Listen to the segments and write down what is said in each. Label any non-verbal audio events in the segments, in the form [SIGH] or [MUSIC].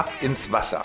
Ab ins Wasser.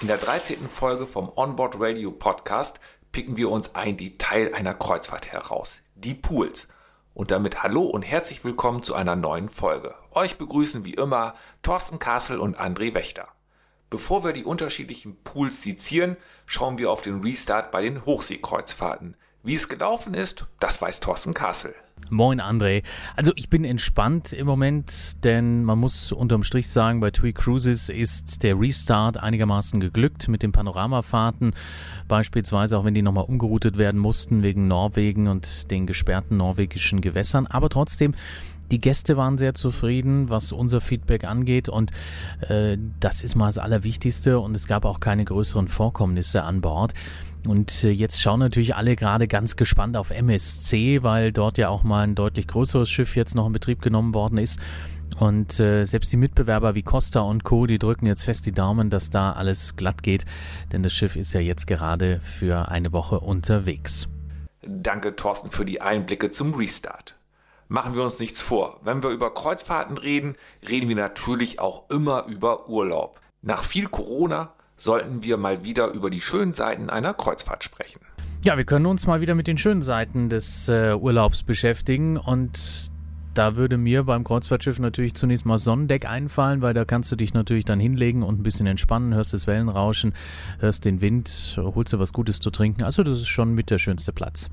In der 13. Folge vom Onboard Radio Podcast picken wir uns ein Detail einer Kreuzfahrt heraus, die Pools. Und damit hallo und herzlich willkommen zu einer neuen Folge. Euch begrüßen wie immer Thorsten Kassel und André Wächter. Bevor wir die unterschiedlichen Pools sezieren, schauen wir auf den Restart bei den Hochseekreuzfahrten. Wie es gelaufen ist, das weiß Thorsten Kassel. Moin André. Also ich bin entspannt im Moment, denn man muss unterm Strich sagen, bei TUI Cruises ist der Restart einigermaßen geglückt mit den Panoramafahrten. Beispielsweise auch wenn die nochmal umgeroutet werden mussten wegen Norwegen und den gesperrten norwegischen Gewässern. Aber trotzdem die Gäste waren sehr zufrieden, was unser Feedback angeht und äh, das ist mal das Allerwichtigste und es gab auch keine größeren Vorkommnisse an Bord. Und äh, jetzt schauen natürlich alle gerade ganz gespannt auf MSC, weil dort ja auch mal ein deutlich größeres Schiff jetzt noch in Betrieb genommen worden ist. Und äh, selbst die Mitbewerber wie Costa und Co., die drücken jetzt fest die Daumen, dass da alles glatt geht, denn das Schiff ist ja jetzt gerade für eine Woche unterwegs. Danke, Thorsten, für die Einblicke zum Restart. Machen wir uns nichts vor. Wenn wir über Kreuzfahrten reden, reden wir natürlich auch immer über Urlaub. Nach viel Corona sollten wir mal wieder über die schönen Seiten einer Kreuzfahrt sprechen. Ja, wir können uns mal wieder mit den schönen Seiten des äh, Urlaubs beschäftigen und da würde mir beim Kreuzfahrtschiff natürlich zunächst mal Sonnendeck einfallen, weil da kannst du dich natürlich dann hinlegen und ein bisschen entspannen, hörst das Wellenrauschen, hörst den Wind, holst dir was Gutes zu trinken. Also das ist schon mit der schönste Platz.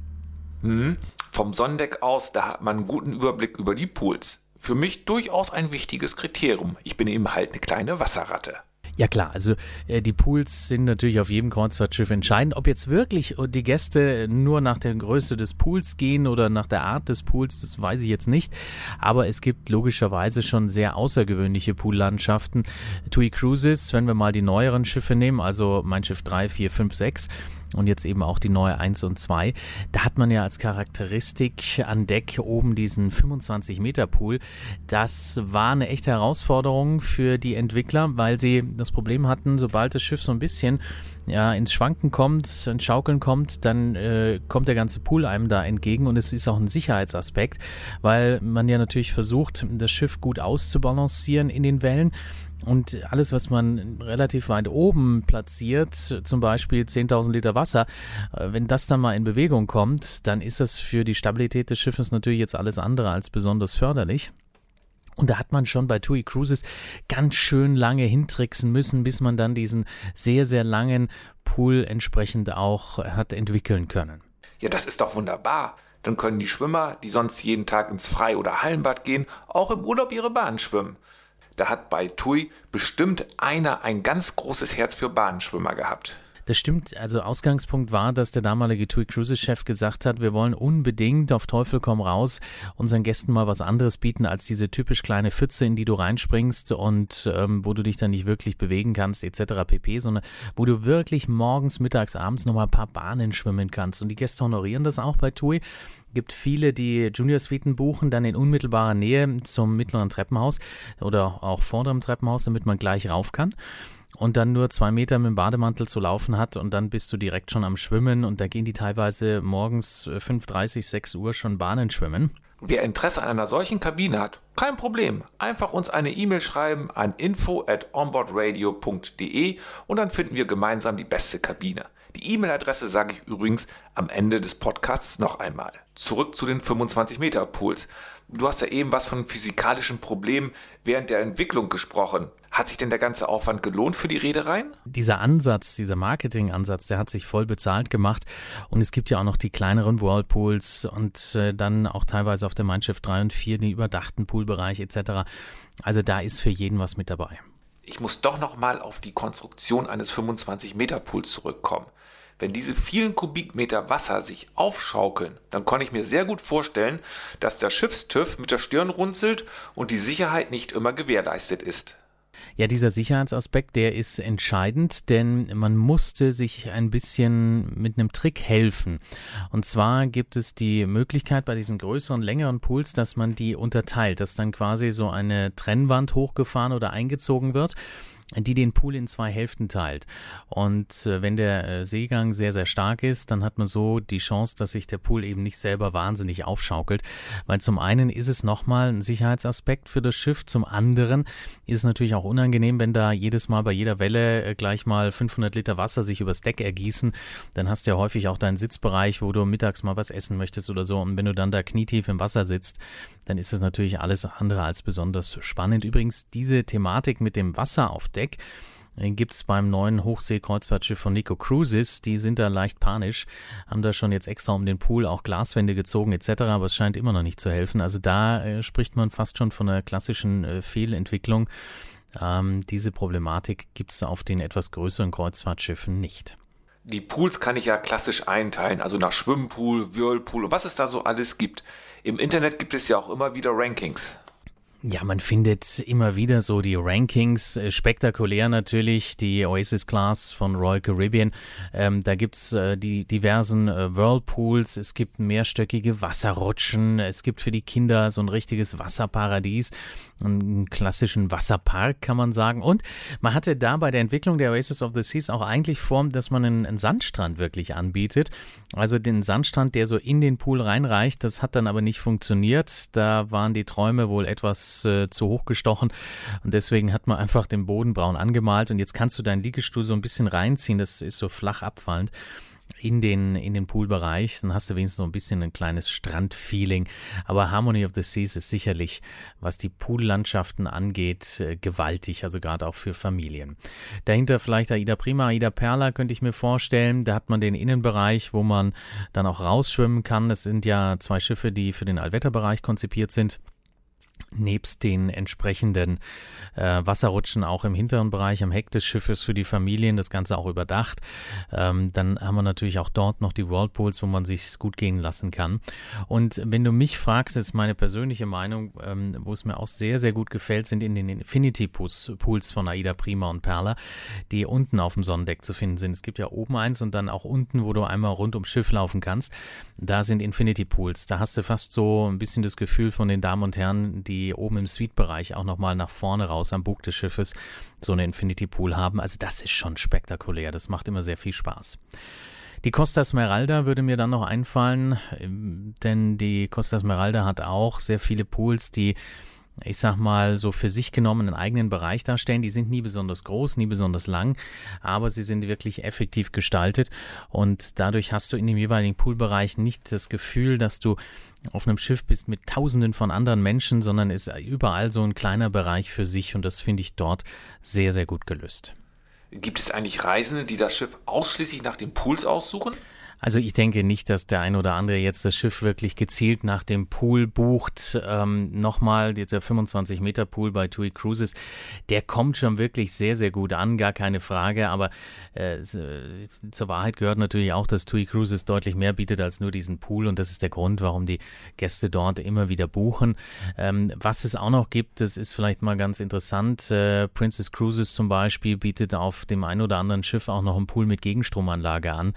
Mhm. Vom Sonnendeck aus, da hat man einen guten Überblick über die Pools. Für mich durchaus ein wichtiges Kriterium. Ich bin eben halt eine kleine Wasserratte. Ja klar, also äh, die Pools sind natürlich auf jedem Kreuzfahrtschiff entscheidend. Ob jetzt wirklich die Gäste nur nach der Größe des Pools gehen oder nach der Art des Pools, das weiß ich jetzt nicht. Aber es gibt logischerweise schon sehr außergewöhnliche Poollandschaften. TUI Cruises, wenn wir mal die neueren Schiffe nehmen, also mein Schiff 3, 4, 5, 6, und jetzt eben auch die neue 1 und 2. Da hat man ja als Charakteristik an Deck oben diesen 25 Meter Pool. Das war eine echte Herausforderung für die Entwickler, weil sie das Problem hatten, sobald das Schiff so ein bisschen ja, ins Schwanken kommt, ins Schaukeln kommt, dann äh, kommt der ganze Pool einem da entgegen und es ist auch ein Sicherheitsaspekt, weil man ja natürlich versucht, das Schiff gut auszubalancieren in den Wellen und alles, was man relativ weit oben platziert, zum Beispiel 10.000 Liter Wasser, äh, wenn das dann mal in Bewegung kommt, dann ist das für die Stabilität des Schiffes natürlich jetzt alles andere als besonders förderlich. Und da hat man schon bei TUI Cruises ganz schön lange hintricksen müssen, bis man dann diesen sehr, sehr langen Pool entsprechend auch hat entwickeln können. Ja, das ist doch wunderbar. Dann können die Schwimmer, die sonst jeden Tag ins Frei- oder Hallenbad gehen, auch im Urlaub ihre Bahn schwimmen. Da hat bei TUI bestimmt einer ein ganz großes Herz für Bahnschwimmer gehabt. Das stimmt. Also Ausgangspunkt war, dass der damalige TUI Cruises Chef gesagt hat, wir wollen unbedingt auf Teufel komm raus unseren Gästen mal was anderes bieten als diese typisch kleine Pfütze, in die du reinspringst und ähm, wo du dich dann nicht wirklich bewegen kannst etc. pp, sondern wo du wirklich morgens, mittags, abends nochmal ein paar Bahnen schwimmen kannst. Und die Gäste honorieren das auch bei TUI gibt viele, die Junior-Suiten buchen, dann in unmittelbarer Nähe zum mittleren Treppenhaus oder auch vorderem Treppenhaus, damit man gleich rauf kann und dann nur zwei Meter mit dem Bademantel zu laufen hat und dann bist du direkt schon am Schwimmen und da gehen die teilweise morgens 5.30, äh, 6 Uhr schon Bahnen schwimmen. Wer Interesse an einer solchen Kabine hat, kein Problem. Einfach uns eine E-Mail schreiben an info at onboardradio.de und dann finden wir gemeinsam die beste Kabine. Die E-Mail-Adresse sage ich übrigens am Ende des Podcasts noch einmal. Zurück zu den 25 Meter Pools. Du hast ja eben was von physikalischen Problemen während der Entwicklung gesprochen. Hat sich denn der ganze Aufwand gelohnt für die Reedereien? Dieser Ansatz, dieser Marketingansatz, der hat sich voll bezahlt gemacht. Und es gibt ja auch noch die kleineren Whirlpools und äh, dann auch teilweise auf der Mein Schiff 3 und 4 den überdachten Poolbereich etc. Also da ist für jeden was mit dabei. Ich muss doch noch mal auf die Konstruktion eines 25 Meter Pools zurückkommen. Wenn diese vielen Kubikmeter Wasser sich aufschaukeln, dann kann ich mir sehr gut vorstellen, dass der Schiffstüff mit der Stirn runzelt und die Sicherheit nicht immer gewährleistet ist. Ja, dieser Sicherheitsaspekt, der ist entscheidend, denn man musste sich ein bisschen mit einem Trick helfen. Und zwar gibt es die Möglichkeit bei diesen größeren, längeren Pools, dass man die unterteilt, dass dann quasi so eine Trennwand hochgefahren oder eingezogen wird. Die den Pool in zwei Hälften teilt. Und äh, wenn der äh, Seegang sehr, sehr stark ist, dann hat man so die Chance, dass sich der Pool eben nicht selber wahnsinnig aufschaukelt. Weil zum einen ist es nochmal ein Sicherheitsaspekt für das Schiff, zum anderen ist es natürlich auch unangenehm, wenn da jedes Mal bei jeder Welle äh, gleich mal 500 Liter Wasser sich übers Deck ergießen. Dann hast du ja häufig auch deinen Sitzbereich, wo du mittags mal was essen möchtest oder so. Und wenn du dann da knietief im Wasser sitzt, dann ist es natürlich alles andere als besonders spannend. Übrigens, diese Thematik mit dem Wasser auf Deck, Deck gibt es beim neuen Hochseekreuzfahrtschiff von Nico Cruises. Die sind da leicht panisch, haben da schon jetzt extra um den Pool auch Glaswände gezogen etc., aber es scheint immer noch nicht zu helfen. Also da äh, spricht man fast schon von einer klassischen äh, Fehlentwicklung. Ähm, diese Problematik gibt es auf den etwas größeren Kreuzfahrtschiffen nicht. Die Pools kann ich ja klassisch einteilen, also nach Schwimmpool, Whirlpool und was es da so alles gibt. Im Internet gibt es ja auch immer wieder Rankings. Ja, man findet immer wieder so die Rankings, äh, spektakulär natürlich, die Oasis Class von Royal Caribbean. Ähm, da gibt's äh, die diversen äh, Whirlpools, es gibt mehrstöckige Wasserrutschen, es gibt für die Kinder so ein richtiges Wasserparadies, einen klassischen Wasserpark kann man sagen. Und man hatte da bei der Entwicklung der Oasis of the Seas auch eigentlich vor, dass man einen, einen Sandstrand wirklich anbietet. Also den Sandstrand, der so in den Pool reinreicht, das hat dann aber nicht funktioniert. Da waren die Träume wohl etwas äh, zu hoch gestochen und deswegen hat man einfach den Boden braun angemalt und jetzt kannst du deinen Liegestuhl so ein bisschen reinziehen, das ist so flach abfallend in den, in den Poolbereich, dann hast du wenigstens so ein bisschen ein kleines Strandfeeling. Aber Harmony of the Seas ist sicherlich, was die Poollandschaften angeht, äh, gewaltig, also gerade auch für Familien. Dahinter vielleicht Aida Prima, Aida Perla könnte ich mir vorstellen. Da hat man den Innenbereich, wo man dann auch rausschwimmen kann. Es sind ja zwei Schiffe, die für den Allwetterbereich konzipiert sind nebst den entsprechenden äh, Wasserrutschen auch im hinteren Bereich am Heck des Schiffes für die Familien, das Ganze auch überdacht. Ähm, dann haben wir natürlich auch dort noch die Whirlpools, wo man sich gut gehen lassen kann. Und wenn du mich fragst, ist meine persönliche Meinung, ähm, wo es mir auch sehr, sehr gut gefällt, sind in den Infinity Pools, Pools von Aida Prima und Perla, die unten auf dem Sonnendeck zu finden sind. Es gibt ja oben eins und dann auch unten, wo du einmal rund ums Schiff laufen kannst. Da sind Infinity Pools. Da hast du fast so ein bisschen das Gefühl von den Damen und Herren, die die oben im Suite-Bereich auch nochmal nach vorne raus am Bug des Schiffes so eine Infinity Pool haben. Also das ist schon spektakulär. Das macht immer sehr viel Spaß. Die Costa Smeralda würde mir dann noch einfallen, denn die Costa Smeralda hat auch sehr viele Pools, die ich sag mal, so für sich genommen einen eigenen Bereich darstellen. Die sind nie besonders groß, nie besonders lang, aber sie sind wirklich effektiv gestaltet und dadurch hast du in dem jeweiligen Poolbereich nicht das Gefühl, dass du auf einem Schiff bist mit tausenden von anderen Menschen, sondern ist überall so ein kleiner Bereich für sich und das finde ich dort sehr, sehr gut gelöst. Gibt es eigentlich Reisende, die das Schiff ausschließlich nach den Pools aussuchen? Also ich denke nicht, dass der ein oder andere jetzt das Schiff wirklich gezielt nach dem Pool bucht. Ähm, Nochmal, dieser 25 Meter Pool bei TUI Cruises, der kommt schon wirklich sehr, sehr gut an, gar keine Frage. Aber äh, zur Wahrheit gehört natürlich auch, dass TUI Cruises deutlich mehr bietet als nur diesen Pool und das ist der Grund, warum die Gäste dort immer wieder buchen. Ähm, was es auch noch gibt, das ist vielleicht mal ganz interessant. Äh, Princess Cruises zum Beispiel bietet auf dem ein oder anderen Schiff auch noch einen Pool mit Gegenstromanlage an.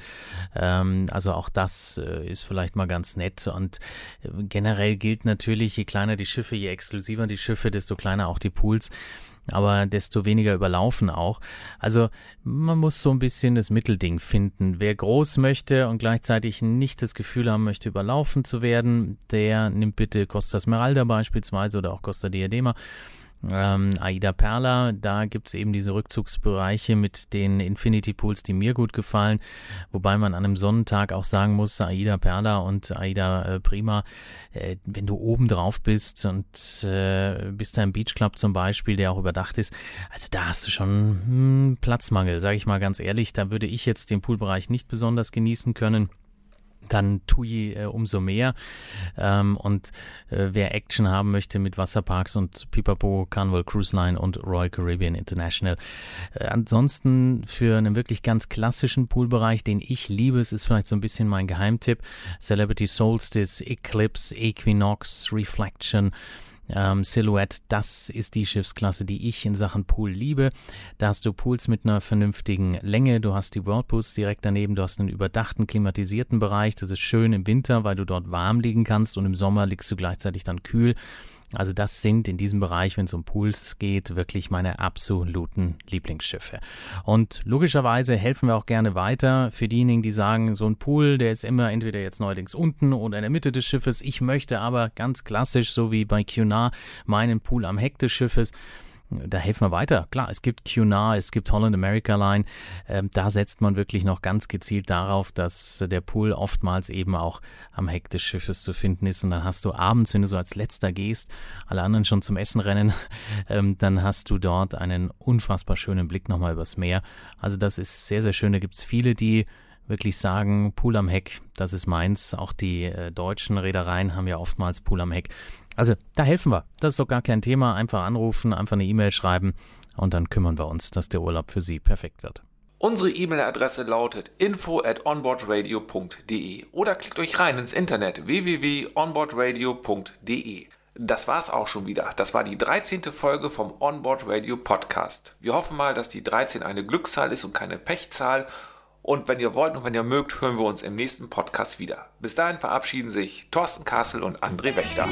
Ähm, ähm, also auch das äh, ist vielleicht mal ganz nett. Und äh, generell gilt natürlich, je kleiner die Schiffe, je exklusiver die Schiffe, desto kleiner auch die Pools aber desto weniger überlaufen auch. Also man muss so ein bisschen das Mittelding finden. Wer groß möchte und gleichzeitig nicht das Gefühl haben möchte, überlaufen zu werden, der nimmt bitte Costa Smeralda beispielsweise oder auch Costa Diadema ähm, Aida Perla, da gibt es eben diese Rückzugsbereiche mit den Infinity Pools, die mir gut gefallen, wobei man an einem Sonnentag auch sagen muss, Aida Perla und Aida äh, Prima, äh, wenn du oben drauf bist und äh, bist da im Beach Club zum Beispiel, der auch überdacht ist, also da hast du schon hm, Platzmangel, sage ich mal ganz ehrlich, da würde ich jetzt den Poolbereich nicht besonders genießen können dann TUI äh, umso mehr. Ähm, und äh, wer Action haben möchte mit Wasserparks und Pipapo, Carnival Cruise Line und Royal Caribbean International. Äh, ansonsten für einen wirklich ganz klassischen Poolbereich, den ich liebe, es ist vielleicht so ein bisschen mein Geheimtipp, Celebrity Solstice, Eclipse, Equinox, Reflection, ähm, Silhouette, das ist die Schiffsklasse, die ich in Sachen Pool liebe. Da hast du Pools mit einer vernünftigen Länge, du hast die Whirlpools direkt daneben, du hast einen überdachten, klimatisierten Bereich. Das ist schön im Winter, weil du dort warm liegen kannst und im Sommer liegst du gleichzeitig dann kühl. Also das sind in diesem Bereich, wenn es um Pools geht, wirklich meine absoluten Lieblingsschiffe. Und logischerweise helfen wir auch gerne weiter für diejenigen, die sagen, so ein Pool, der ist immer entweder jetzt neuerdings unten oder in der Mitte des Schiffes. Ich möchte aber ganz klassisch, so wie bei Cunard, meinen Pool am Heck des Schiffes da helfen wir weiter. Klar, es gibt Cunard, es gibt Holland America Line. Ähm, da setzt man wirklich noch ganz gezielt darauf, dass der Pool oftmals eben auch am Heck des Schiffes zu finden ist. Und dann hast du abends, wenn du so als letzter gehst, alle anderen schon zum Essen rennen, [LAUGHS] ähm, dann hast du dort einen unfassbar schönen Blick nochmal übers Meer. Also das ist sehr, sehr schön. Da gibt es viele, die wirklich sagen, Pool am Heck, das ist meins. Auch die äh, deutschen Reedereien haben ja oftmals Pool am Heck. Also da helfen wir. Das ist doch gar kein Thema. Einfach anrufen, einfach eine E-Mail schreiben und dann kümmern wir uns, dass der Urlaub für Sie perfekt wird. Unsere E-Mail-Adresse lautet info at onboardradio.de oder klickt euch rein ins Internet www.onboardradio.de. Das war's auch schon wieder. Das war die 13. Folge vom Onboard Radio Podcast. Wir hoffen mal, dass die 13 eine Glückszahl ist und keine Pechzahl und wenn ihr wollt und wenn ihr mögt, hören wir uns im nächsten Podcast wieder. Bis dahin verabschieden sich Thorsten Kassel und André Wächter.